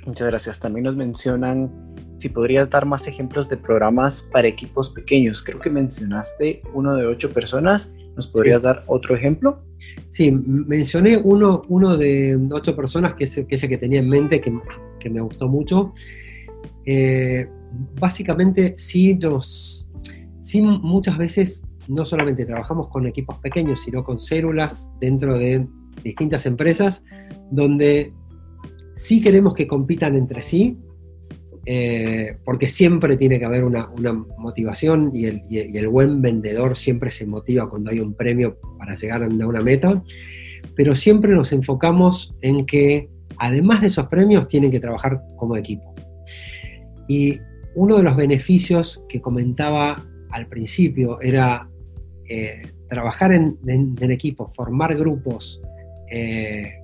S2: Muchas gracias. También nos mencionan si podrías dar más ejemplos de programas para equipos pequeños. Creo que mencionaste uno de ocho personas. ¿Nos podrías dar otro ejemplo?
S1: Sí, mencioné uno, uno de ocho personas, que es, que ese que tenía en mente, que, que me gustó mucho. Eh, básicamente, sí, nos, sí, muchas veces no solamente trabajamos con equipos pequeños, sino con células dentro de distintas empresas, donde sí queremos que compitan entre sí, eh, porque siempre tiene que haber una, motivación y el, buen vendedor siempre se motiva cuando hay un premio para llegar a una meta, pero siempre nos enfocamos en que además de esos premios tienen que trabajar como equipo. Y uno de los beneficios que comentaba al principio era eh, trabajar en, equipo, formar grupos, eh,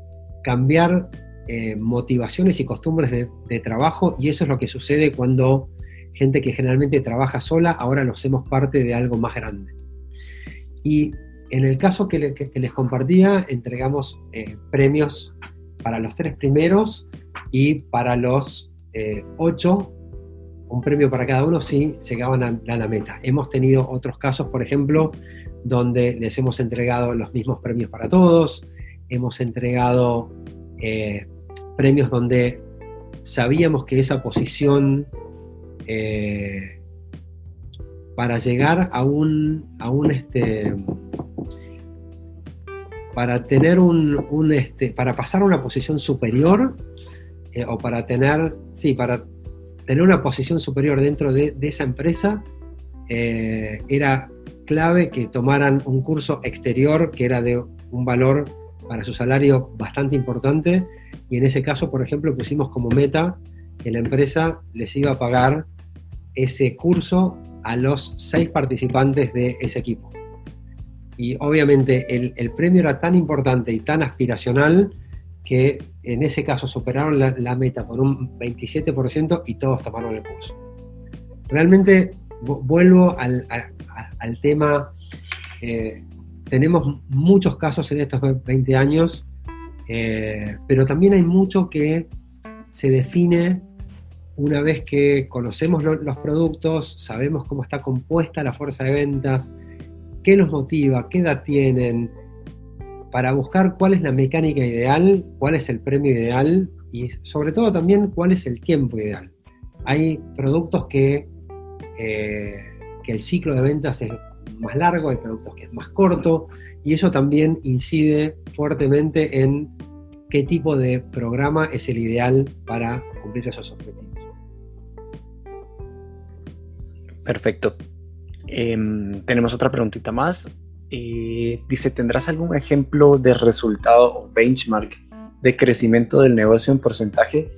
S1: cambiar eh, motivaciones y costumbres de, trabajo y eso es lo que sucede cuando gente que generalmente trabaja sola, ahora lo hacemos parte de algo más grande. Y en el caso que, les compartía, entregamos eh, premios para los tres primeros y para los eh, ocho, un premio para cada uno si llegaban a, a la meta. Hemos tenido otros casos, por ejemplo, donde les hemos entregado los mismos premios para todos, hemos entregado premios donde sabíamos que esa posición eh, para llegar a un, a un este, para tener un, este, para pasar a una posición superior eh, o para tener, sí, para tener una posición superior dentro de, esa empresa, eh, era clave que tomaran un curso exterior que era de un valor para su salario bastante importante y en ese caso, por ejemplo, pusimos como meta que la empresa les iba a pagar ese curso a los seis participantes de ese equipo. Y obviamente el, premio era tan importante y tan aspiracional que en ese caso superaron la, meta por un 27% y todos tomaron el curso. Realmente vuelvo al, tema, eh, tenemos muchos casos en estos 20 años eh, pero también hay mucho que se define una vez que conocemos los productos, sabemos cómo está compuesta la fuerza de ventas, qué los motiva, qué edad tienen, para buscar cuál es la mecánica ideal, cuál es el premio ideal y sobre todo también cuál es el tiempo ideal. Hay productos que, eh, que el ciclo de ventas es más largo, hay productos que es más corto, y eso también incide fuertemente en qué tipo de programa es el ideal para cumplir esos objetivos.
S2: Perfecto. Em, tenemos otra preguntita más. Eh, dice, ¿tendrás algún ejemplo de resultado o benchmark de crecimiento del negocio en porcentaje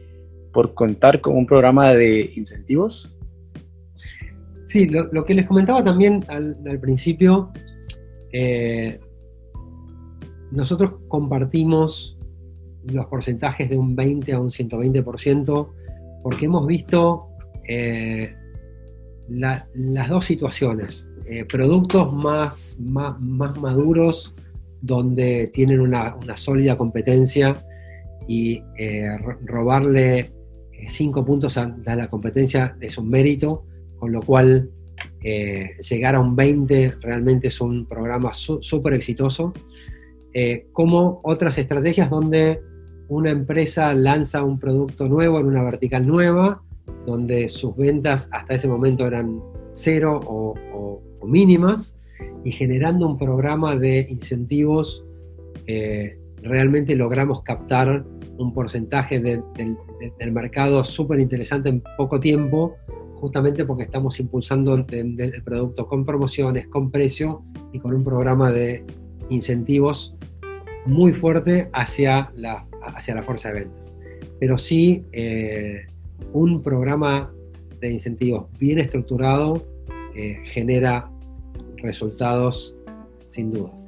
S2: por contar con un programa de incentivos?
S1: Sí, lo, que les comentaba también al, principio, eh, nosotros compartimos los porcentajes de un 20 a un 120%, porque hemos visto eh, las dos situaciones. Eh, productos más, más, maduros, donde tienen una, sólida competencia y robarle cinco puntos a, la competencia es un mérito con lo cual eh, llegar a un 20 realmente es un programa súper exitoso, eh, como otras estrategias donde una empresa lanza un producto nuevo en una vertical nueva, donde sus ventas hasta ese momento eran cero o, mínimas, y generando un programa de incentivos, eh, realmente logramos captar un porcentaje del mercado súper interesante en poco tiempo, justamente porque estamos impulsando el, producto con promociones, con precio y con un programa de incentivos muy fuerte hacia la, hacia la fuerza de ventas. Pero sí, eh, un programa de incentivos bien estructurado eh, genera resultados sin dudas.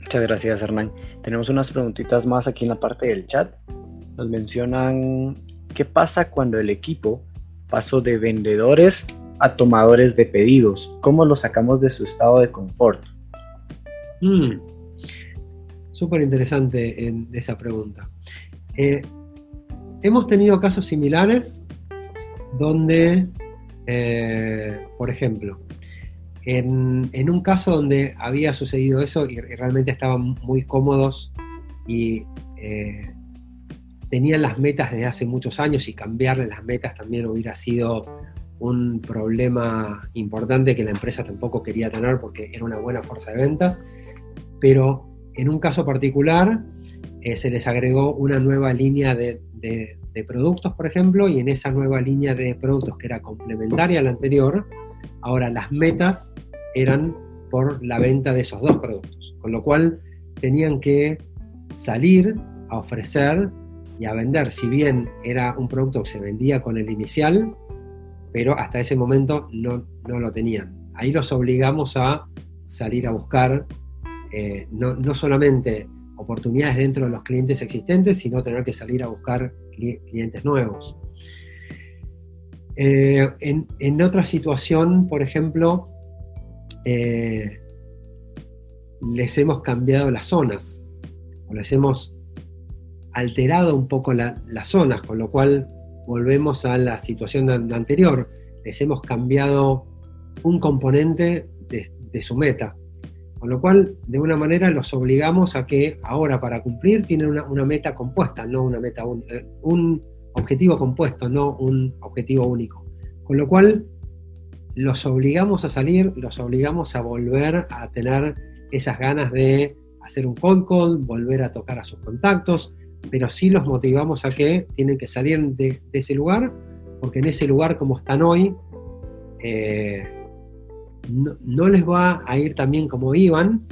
S2: Muchas gracias, Hernán. Tenemos unas preguntitas más aquí en la parte del chat. Nos mencionan ¿Qué pasa cuando el equipo pasó de vendedores a tomadores de pedidos? ¿Cómo lo sacamos de su estado de confort?
S1: Mm. Súper interesante en esa pregunta. Eh, hemos tenido casos similares donde, eh, por ejemplo, en, un caso donde había sucedido eso y, realmente estaban muy cómodos y eh, tenían las metas desde hace muchos años y cambiarle las metas también hubiera sido un problema importante que la empresa tampoco quería tener porque era una buena fuerza de ventas, pero en un caso particular eh, se les agregó una nueva línea de, productos, por ejemplo, y en esa nueva línea de productos que era complementaria a la anterior, ahora las metas eran por la venta de esos dos productos, con lo cual tenían que salir a ofrecer y a vender, si bien era un producto que se vendía con el inicial, pero hasta ese momento no, lo tenían. Ahí los obligamos a salir a buscar eh, no, solamente oportunidades dentro de los clientes existentes, sino tener que salir a buscar clientes nuevos. Eh, en, otra situación, por ejemplo, eh, les hemos cambiado las zonas, o les hemos alterado un poco las zonas, con lo cual volvemos a la situación anterior. Les hemos cambiado un componente de, su meta. Con lo cual, de una manera, los obligamos a que ahora para cumplir tienen una, meta compuesta, no una meta eh, un objetivo compuesto, no un objetivo único. Con lo cual, los obligamos a salir, los obligamos a volver a tener esas ganas de hacer un cold call, volver a tocar a sus contactos, pero sí los motivamos a que tienen que salir de, ese lugar, porque en ese lugar como están hoy, eh, no, les va a ir tan bien como iban,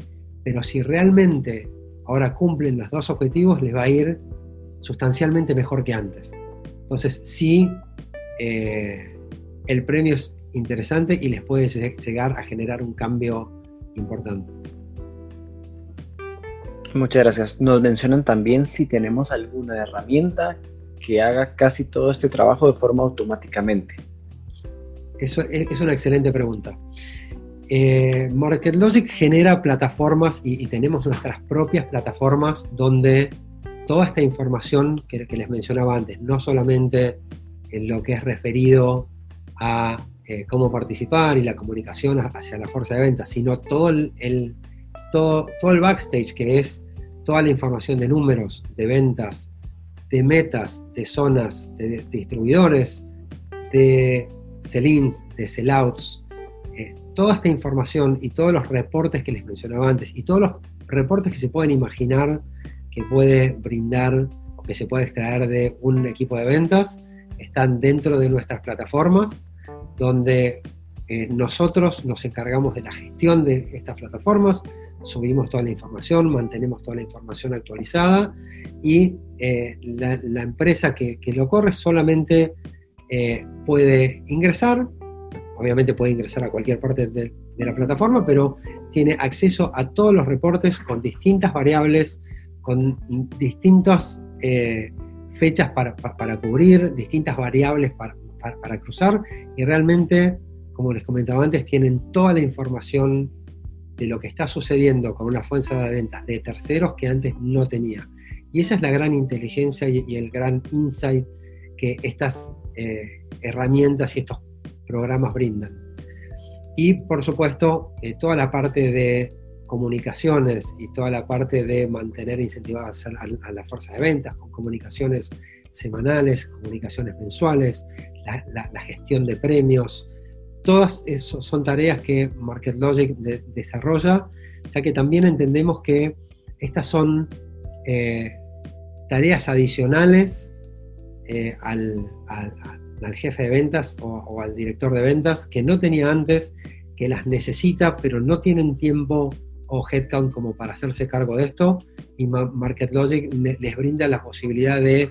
S1: pero si realmente ahora cumplen los dos objetivos, les va a ir sustancialmente mejor que antes. Entonces, sí, eh, el premio es interesante y les puede llegar a generar un cambio importante.
S2: Muchas gracias. Nos mencionan también si tenemos alguna herramienta que haga casi todo este trabajo de forma automáticamente.
S1: Eso es una excelente pregunta. Eh, MarketLogic genera plataformas y, tenemos nuestras propias plataformas donde toda esta información que, les mencionaba antes, no solamente en lo que es referido a eh, cómo participar y la comunicación hacia la fuerza de ventas, sino todo el, backstage, que es toda la información de números, de ventas, de metas, de zonas, de, distribuidores, de sell-ins, de sellouts, toda esta información y todos los reportes que les mencionaba antes y todos los reportes que se pueden imaginar que puede brindar o que se puede extraer de un equipo de ventas están dentro de nuestras plataformas donde eh, nosotros nos encargamos de la gestión de estas plataformas, subimos toda la información, mantenemos toda la información actualizada y eh, la, empresa que, lo corre solamente eh, puede ingresar, obviamente puede ingresar a cualquier parte de, la plataforma, pero tiene acceso a todos los reportes con distintas variables, con distintas fechas para, cubrir, distintas variables para, para, cruzar y realmente, como les comentaba antes, tienen toda la información de lo que está sucediendo con una fuerza de ventas de terceros que antes no tenía. Y esa es la gran inteligencia y, el gran insight que estas eh, herramientas y estos programas brindan. Y por supuesto, eh, toda la parte de comunicaciones y toda la parte de mantener incentivadas a, a, la fuerza de ventas, con comunicaciones semanales, comunicaciones mensuales, la, gestión de premios, todas esas son tareas que MarketLogic desarrolla, ya que también entendemos que estas son eh, tareas adicionales eh, al, jefe de ventas o, al director de ventas que no tenía antes, que las necesita, pero no tienen tiempo o headcount como para hacerse cargo de esto, y MarketLogic les brinda la posibilidad de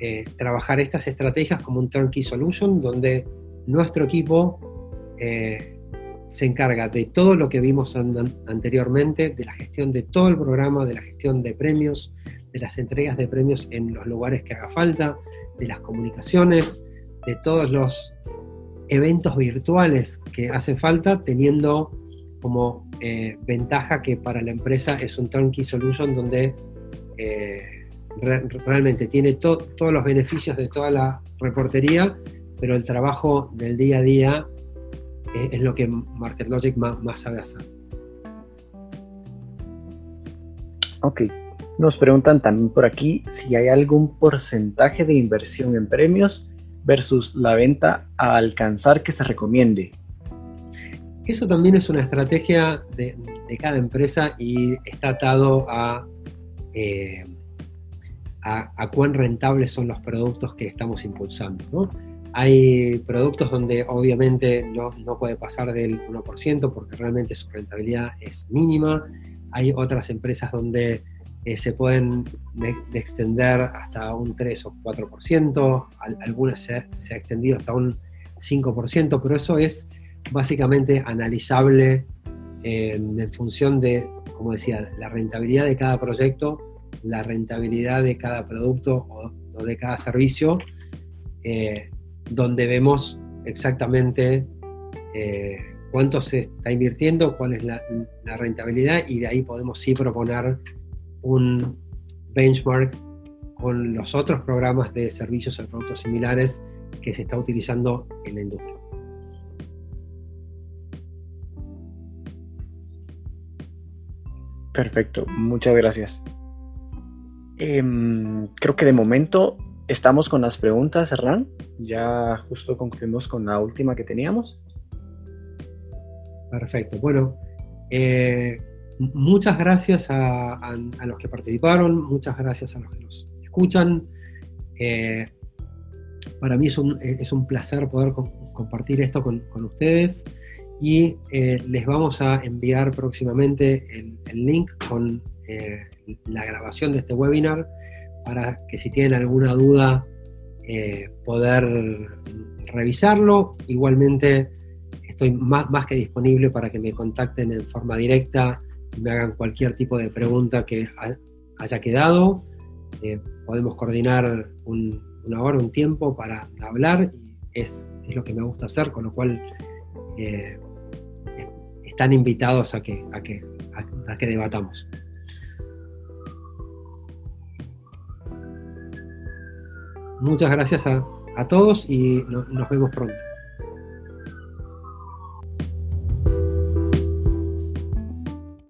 S1: eh, trabajar estas estrategias como un turnkey solution, donde nuestro equipo eh, se encarga de todo lo que vimos anteriormente, de la gestión de todo el programa, de la gestión de premios, de las entregas de premios en los lugares que haga falta, de las comunicaciones, de todos los eventos virtuales que hacen falta, teniendo como eh, ventaja que para la empresa es un turnkey solution donde realmente tiene todos los beneficios de toda la reportería, pero el trabajo del día a día eh, es lo que MarketLogic más, más sabe hacer.
S2: Ok. Nos preguntan también por aquí si hay algún porcentaje de inversión en premios versus la venta a alcanzar que se recomiende.
S1: Eso también es una estrategia de, cada empresa y está atado eh, a, a, cuán rentables son los productos que estamos impulsando. Hay productos donde obviamente no, no puede pasar del 1% porque realmente su rentabilidad es mínima. Hay otras empresas donde eh, se pueden extender hasta un 3 o 4%, algunas se, se, ha extendido hasta un 5%, pero eso es básicamente analizable en, función de, como decía, la rentabilidad de cada proyecto, la rentabilidad de cada producto o, de cada servicio, eh, donde vemos exactamente eh, cuánto se está invirtiendo, cuál es la, la, rentabilidad y de ahí podemos sí proponer un benchmark con los otros programas de servicios o productos similares que se está utilizando en la industria.
S2: Perfecto, muchas gracias. Em, creo que de momento estamos con las preguntas, Hernán. Ya justo concluimos con la última que teníamos.
S1: Perfecto. Bueno, eh, muchas gracias a, los que participaron, muchas gracias a los que nos escuchan. Eh, para mí es un, placer poder compartir esto con, ustedes y eh, les vamos a enviar próximamente el, link con eh, la grabación de este webinar para que si tienen alguna duda poder revisarlo. Igualmente estoy más, más que disponible para que me contacten en forma directa me hagan cualquier tipo de pregunta que haya quedado. Eh, podemos coordinar una hora, un tiempo para hablar es, lo que me gusta hacer, con lo cual eh, están invitados a que, a que, a, que debatamos. Muchas gracias a, todos y nos vemos pronto.